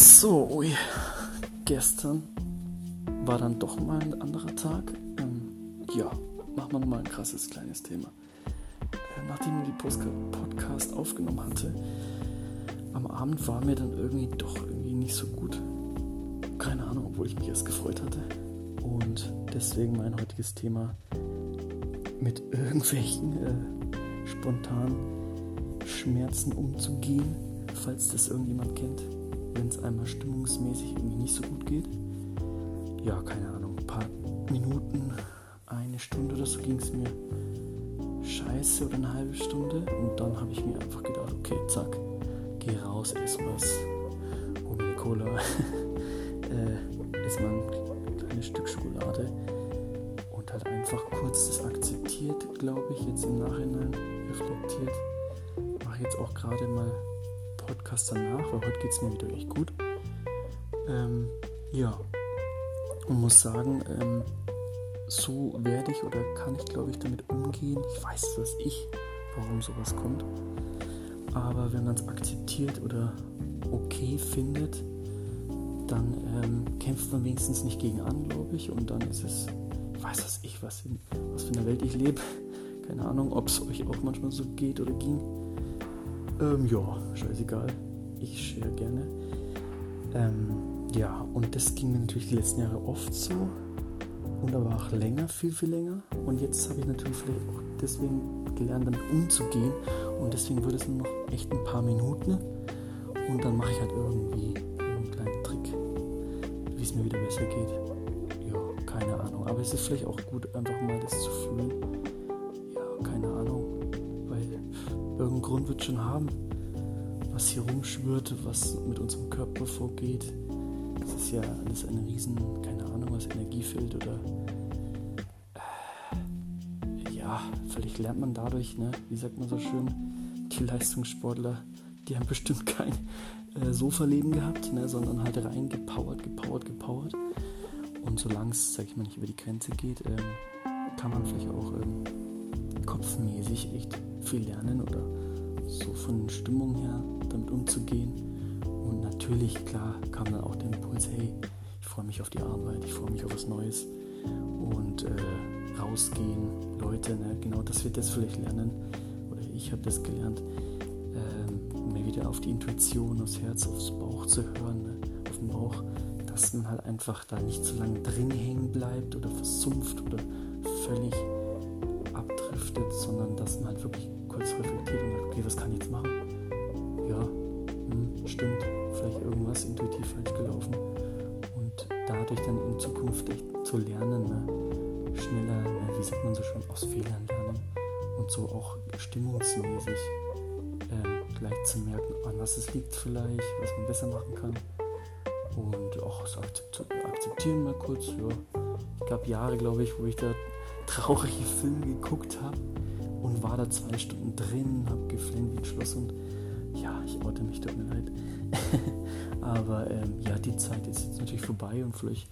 So, ui. gestern war dann doch mal ein anderer Tag. Ähm, ja, machen wir nochmal ein krasses kleines Thema. Äh, nachdem ich die Post Podcast aufgenommen hatte, am Abend war mir dann irgendwie doch irgendwie nicht so gut. Keine Ahnung, obwohl ich mich erst gefreut hatte. Und deswegen mein heutiges Thema mit irgendwelchen äh, spontanen Schmerzen umzugehen, falls das irgendjemand kennt wenn es einmal stimmungsmäßig irgendwie nicht so gut geht. Ja, keine Ahnung, ein paar Minuten, eine Stunde oder so ging es mir scheiße oder eine halbe Stunde. Und dann habe ich mir einfach gedacht, okay, zack, geh raus, ess was, hol mir eine Cola, äh, ess mal ein kleines Stück Schokolade und halt einfach kurz das akzeptiert, glaube ich, jetzt im Nachhinein reflektiert. Mache jetzt auch gerade mal Podcast danach, weil heute geht es mir wieder echt gut. Ähm, ja, und muss sagen, ähm, so werde ich oder kann ich, glaube ich, damit umgehen. Ich weiß dass ich, warum sowas kommt. Aber wenn man es akzeptiert oder okay findet, dann ähm, kämpft man wenigstens nicht gegen an, glaube ich. Und dann ist es, ich weiß was ich, was, in, was für eine Welt ich lebe. Keine Ahnung, ob es euch auch manchmal so geht oder ging. Ähm, ja, scheißegal. Ich share gerne. Ähm, ja, und das ging mir natürlich die letzten Jahre oft so. Und aber auch länger, viel, viel länger. Und jetzt habe ich natürlich vielleicht auch deswegen gelernt, damit umzugehen. Und deswegen wird es nur noch echt ein paar Minuten. Und dann mache ich halt irgendwie einen kleinen Trick, wie es mir wieder besser geht. Ja, keine Ahnung. Aber es ist vielleicht auch gut, einfach mal das zu fühlen. Irgendeinen Grund wird schon haben, was hier rumschwirrt, was mit unserem Körper vorgeht. Es ist ja alles eine riesen, keine Ahnung, was Energiefeld oder äh, ja, vielleicht lernt man dadurch, ne, wie sagt man so schön, die Leistungssportler, die haben bestimmt kein äh, Sofa-Leben gehabt, ne, sondern halt reingepowert, gepowert, gepowert. Und solange es, sag ich mal, nicht über die Grenze geht, ähm, kann man vielleicht auch ähm, kopfmäßig echt viel lernen oder so von Stimmung her damit umzugehen. Und natürlich, klar, kam dann auch der Impuls, hey, ich freue mich auf die Arbeit, ich freue mich auf was Neues und äh, rausgehen, Leute, ne, genau das wird jetzt vielleicht lernen, oder ich habe das gelernt, äh, mehr wieder auf die Intuition, aufs Herz, aufs Bauch zu hören, ne, auf den Bauch, dass man halt einfach da nicht so lange drin hängen bleibt oder versumpft oder völlig man halt wirklich kurz reflektiert und sagt, okay, was kann ich jetzt machen? Ja, hm, stimmt, vielleicht irgendwas intuitiv falsch gelaufen. Und dadurch dann in Zukunft echt zu lernen, ne? schneller, ne? wie sagt man so schön, aus Fehlern lernen und so auch stimmungsmäßig ähm, gleich zu merken, an was es liegt vielleicht, was man besser machen kann. Und auch so akzeptieren mal kurz, ja. Ich gab Jahre, glaube ich, wo ich da traurige Filme geguckt habe und war da zwei Stunden drin, habe geflennt wie ein Schloss und ja, ich oute mich, tut mir leid. Aber ähm, ja, die Zeit ist jetzt natürlich vorbei und vielleicht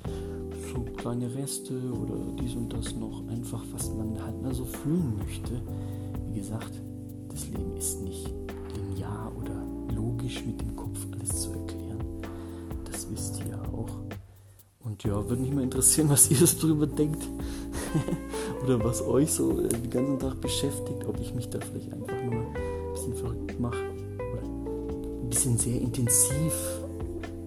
so kleine Reste oder dies und das noch, einfach was man halt mal so fühlen möchte. Wie gesagt, das Leben ist nicht linear oder logisch mit dem Kopf alles zu erklären. Das wisst ihr auch. Und ja, würde mich mal interessieren, was ihr darüber denkt. oder was euch so äh, den ganzen Tag beschäftigt, ob ich mich da vielleicht einfach nur ein bisschen verrückt mache oder ein bisschen sehr intensiv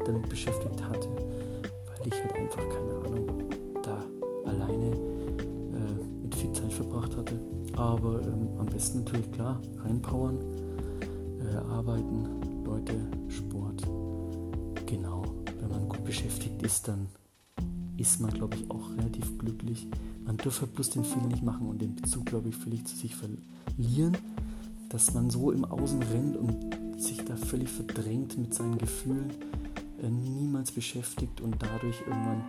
damit beschäftigt hatte, weil ich halt einfach keine Ahnung da alleine äh, mit viel Zeit verbracht hatte. Aber ähm, am besten natürlich klar, reinpowern, äh, arbeiten, Leute, Sport. Genau, wenn man gut beschäftigt ist, dann ist man, glaube ich, auch relativ glücklich. Man dürfe bloß den Fehler nicht machen und den Bezug, glaube ich, völlig zu sich verlieren, dass man so im Außen rennt und sich da völlig verdrängt mit seinen Gefühlen, äh, niemals beschäftigt und dadurch irgendwann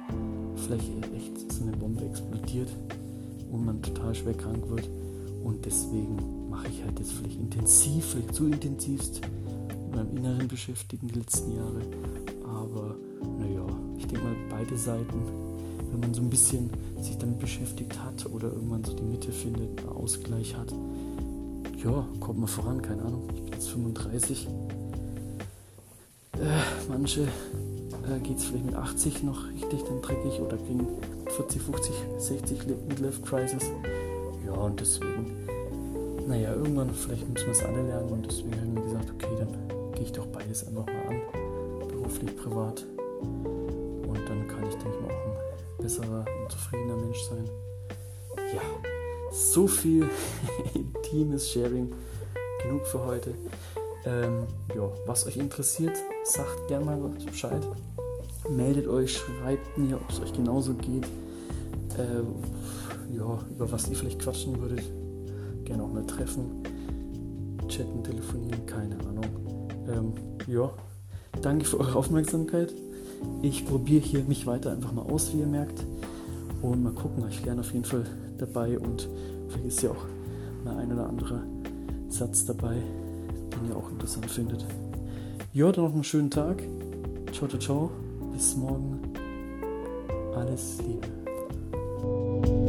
vielleicht echt so eine Bombe explodiert und man total schwer krank wird. Und deswegen mache ich halt jetzt vielleicht intensiv, vielleicht zu intensivst mit meinem Inneren beschäftigen die letzten Jahre. Aber naja, denke mal, beide Seiten, wenn man so ein bisschen sich damit beschäftigt hat oder irgendwann so die Mitte findet, einen Ausgleich hat, ja, kommt man voran, keine Ahnung. Ich bin jetzt 35. Äh, manche äh, geht es vielleicht mit 80 noch richtig dann dreckig oder kriegen 40, 50, 60 Midlife Crisis. Ja, und deswegen, naja, irgendwann vielleicht müssen wir es alle lernen und deswegen haben wir gesagt, okay, dann gehe ich doch beides einfach mal an, beruflich, privat. Und dann kann ich, denke ich mal, auch ein besserer und zufriedener Mensch sein. Ja, so viel intimes Sharing. Genug für heute. Ähm, ja, was euch interessiert, sagt gerne mal Bescheid. Meldet euch, schreibt mir, ob es euch genauso geht. Äh, ja, über was ihr vielleicht quatschen würdet. Gerne auch mal treffen. Chatten, telefonieren, keine Ahnung. Ähm, ja, danke für eure Aufmerksamkeit. Ich probiere hier mich weiter einfach mal aus, wie ihr merkt. Und mal gucken, ich lerne auf jeden Fall dabei und vielleicht ist ja auch mal ein oder anderer Satz dabei, den ihr auch interessant findet. Ja, dann noch einen schönen Tag. Ciao, ciao, ciao. Bis morgen. Alles Liebe.